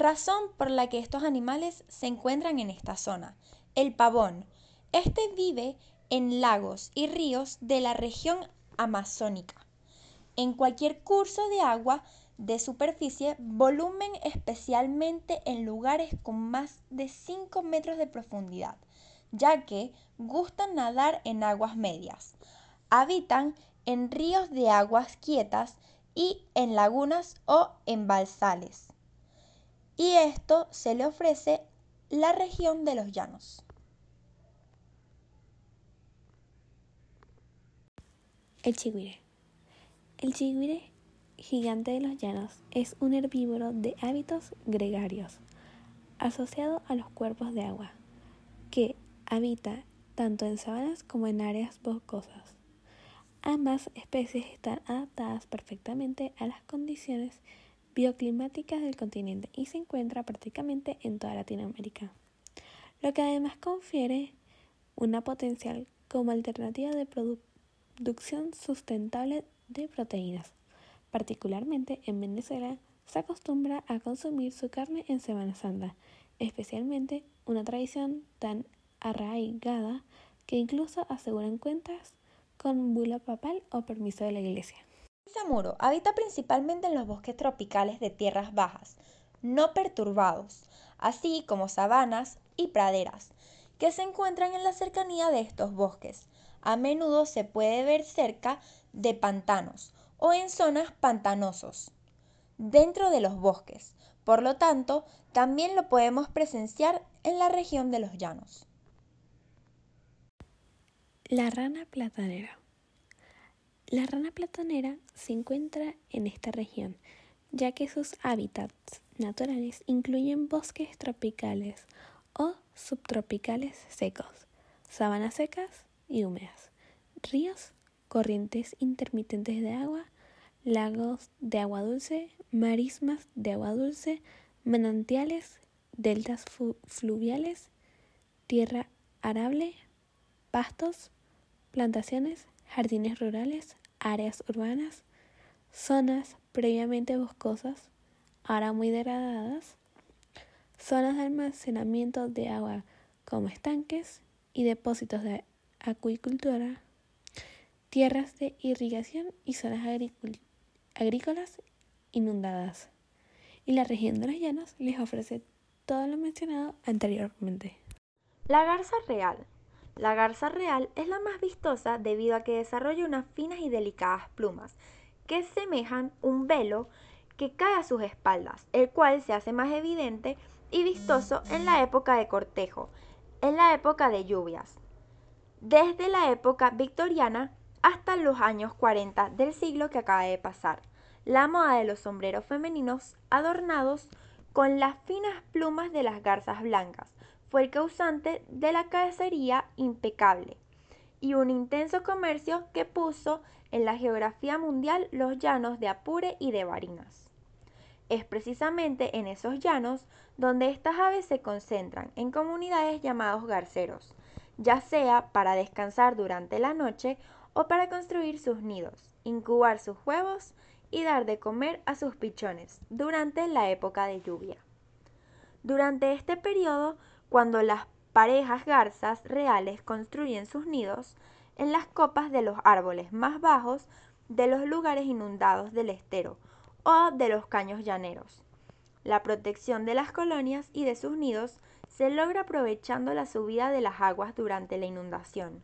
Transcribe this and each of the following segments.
razón por la que estos animales se encuentran en esta zona. El pavón. Este vive en lagos y ríos de la región amazónica. En cualquier curso de agua de superficie, volumen especialmente en lugares con más de 5 metros de profundidad, ya que gustan nadar en aguas medias. Habitan en ríos de aguas quietas y en lagunas o en balsales. Y esto se le ofrece la región de los llanos. El chigüire. El chigüire gigante de los llanos es un herbívoro de hábitos gregarios, asociado a los cuerpos de agua, que habita tanto en sabanas como en áreas boscosas. Ambas especies están adaptadas perfectamente a las condiciones bioclimáticas del continente y se encuentra prácticamente en toda Latinoamérica, lo que además confiere una potencial como alternativa de producción sustentable de proteínas. Particularmente en Venezuela se acostumbra a consumir su carne en Semana Santa, especialmente una tradición tan arraigada que incluso aseguran cuentas con bula papal o permiso de la iglesia. Samuro habita principalmente en los bosques tropicales de tierras bajas, no perturbados, así como sabanas y praderas, que se encuentran en la cercanía de estos bosques. A menudo se puede ver cerca de pantanos o en zonas pantanosos dentro de los bosques. Por lo tanto, también lo podemos presenciar en la región de los llanos. La rana platanera. La rana platanera se encuentra en esta región, ya que sus hábitats naturales incluyen bosques tropicales o subtropicales secos, sabanas secas y húmedas, ríos, corrientes intermitentes de agua, lagos de agua dulce, marismas de agua dulce, manantiales, deltas fluviales, tierra arable, pastos, plantaciones, jardines rurales, áreas urbanas, zonas previamente boscosas, ahora muy degradadas, zonas de almacenamiento de agua como estanques y depósitos de acuicultura, tierras de irrigación y zonas agrícolas inundadas. Y la región de los llanos les ofrece todo lo mencionado anteriormente. La garza real la garza real es la más vistosa debido a que desarrolla unas finas y delicadas plumas que semejan un velo que cae a sus espaldas, el cual se hace más evidente y vistoso en la época de cortejo, en la época de lluvias, desde la época victoriana hasta los años 40 del siglo que acaba de pasar. La moda de los sombreros femeninos adornados con las finas plumas de las garzas blancas, fue el causante de la cacería impecable y un intenso comercio que puso en la geografía mundial los llanos de Apure y de Barinas. Es precisamente en esos llanos donde estas aves se concentran en comunidades llamados garceros, ya sea para descansar durante la noche o para construir sus nidos, incubar sus huevos y dar de comer a sus pichones durante la época de lluvia. Durante este periodo cuando las parejas garzas reales construyen sus nidos en las copas de los árboles más bajos de los lugares inundados del estero o de los caños llaneros. La protección de las colonias y de sus nidos se logra aprovechando la subida de las aguas durante la inundación.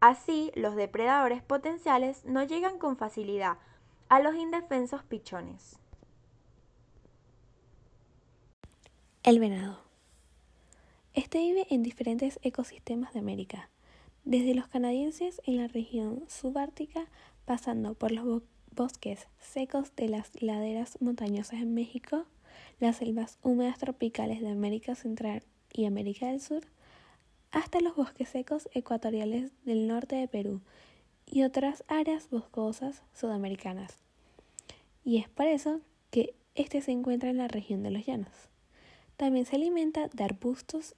Así, los depredadores potenciales no llegan con facilidad a los indefensos pichones. El venado. Este vive en diferentes ecosistemas de América, desde los canadienses en la región subártica, pasando por los bosques secos de las laderas montañosas en México, las selvas húmedas tropicales de América Central y América del Sur, hasta los bosques secos ecuatoriales del norte de Perú y otras áreas boscosas sudamericanas. Y es por eso que este se encuentra en la región de los llanos. También se alimenta de arbustos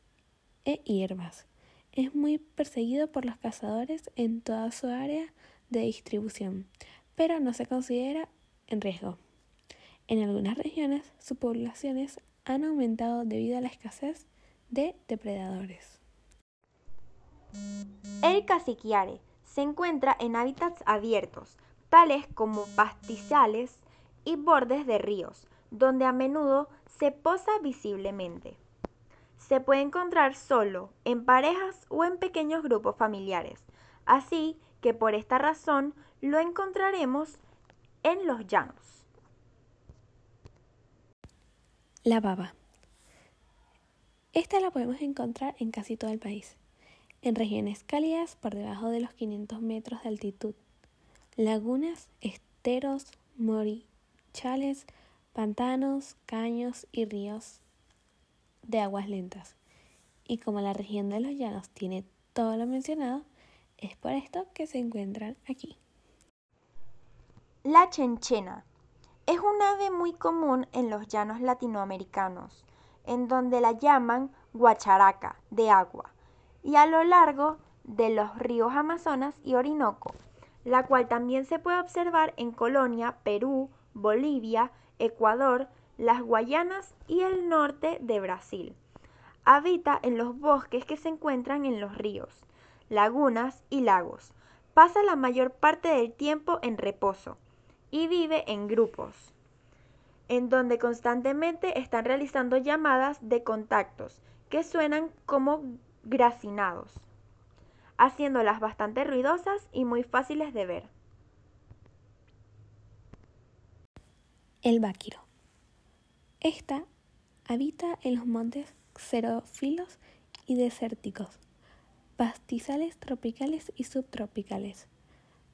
e hierbas. Es muy perseguido por los cazadores en toda su área de distribución, pero no se considera en riesgo. En algunas regiones, sus poblaciones han aumentado debido a la escasez de depredadores. El caciquiare se encuentra en hábitats abiertos, tales como pastizales y bordes de ríos, donde a menudo se posa visiblemente. Se puede encontrar solo, en parejas o en pequeños grupos familiares, así que por esta razón lo encontraremos en los llanos. La baba. Esta la podemos encontrar en casi todo el país, en regiones cálidas por debajo de los 500 metros de altitud, lagunas, esteros, morichales, pantanos, caños y ríos de aguas lentas. Y como la región de los llanos tiene todo lo mencionado, es por esto que se encuentran aquí. La chenchena es un ave muy común en los llanos latinoamericanos, en donde la llaman guacharaca de agua, y a lo largo de los ríos Amazonas y Orinoco, la cual también se puede observar en Colonia, Perú, Bolivia, Ecuador, las Guayanas y el norte de Brasil. Habita en los bosques que se encuentran en los ríos, lagunas y lagos. Pasa la mayor parte del tiempo en reposo y vive en grupos, en donde constantemente están realizando llamadas de contactos que suenan como gracinados, haciéndolas bastante ruidosas y muy fáciles de ver. El báquiro. Esta habita en los montes xerófilos y desérticos, pastizales tropicales y subtropicales,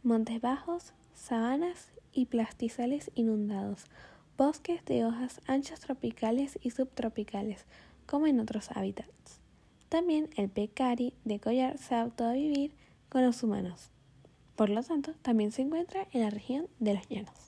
montes bajos, sabanas y plastizales inundados, bosques de hojas anchas tropicales y subtropicales, como en otros hábitats. También el pecari de collar se adaptó a vivir con los humanos. Por lo tanto, también se encuentra en la región de los llanos.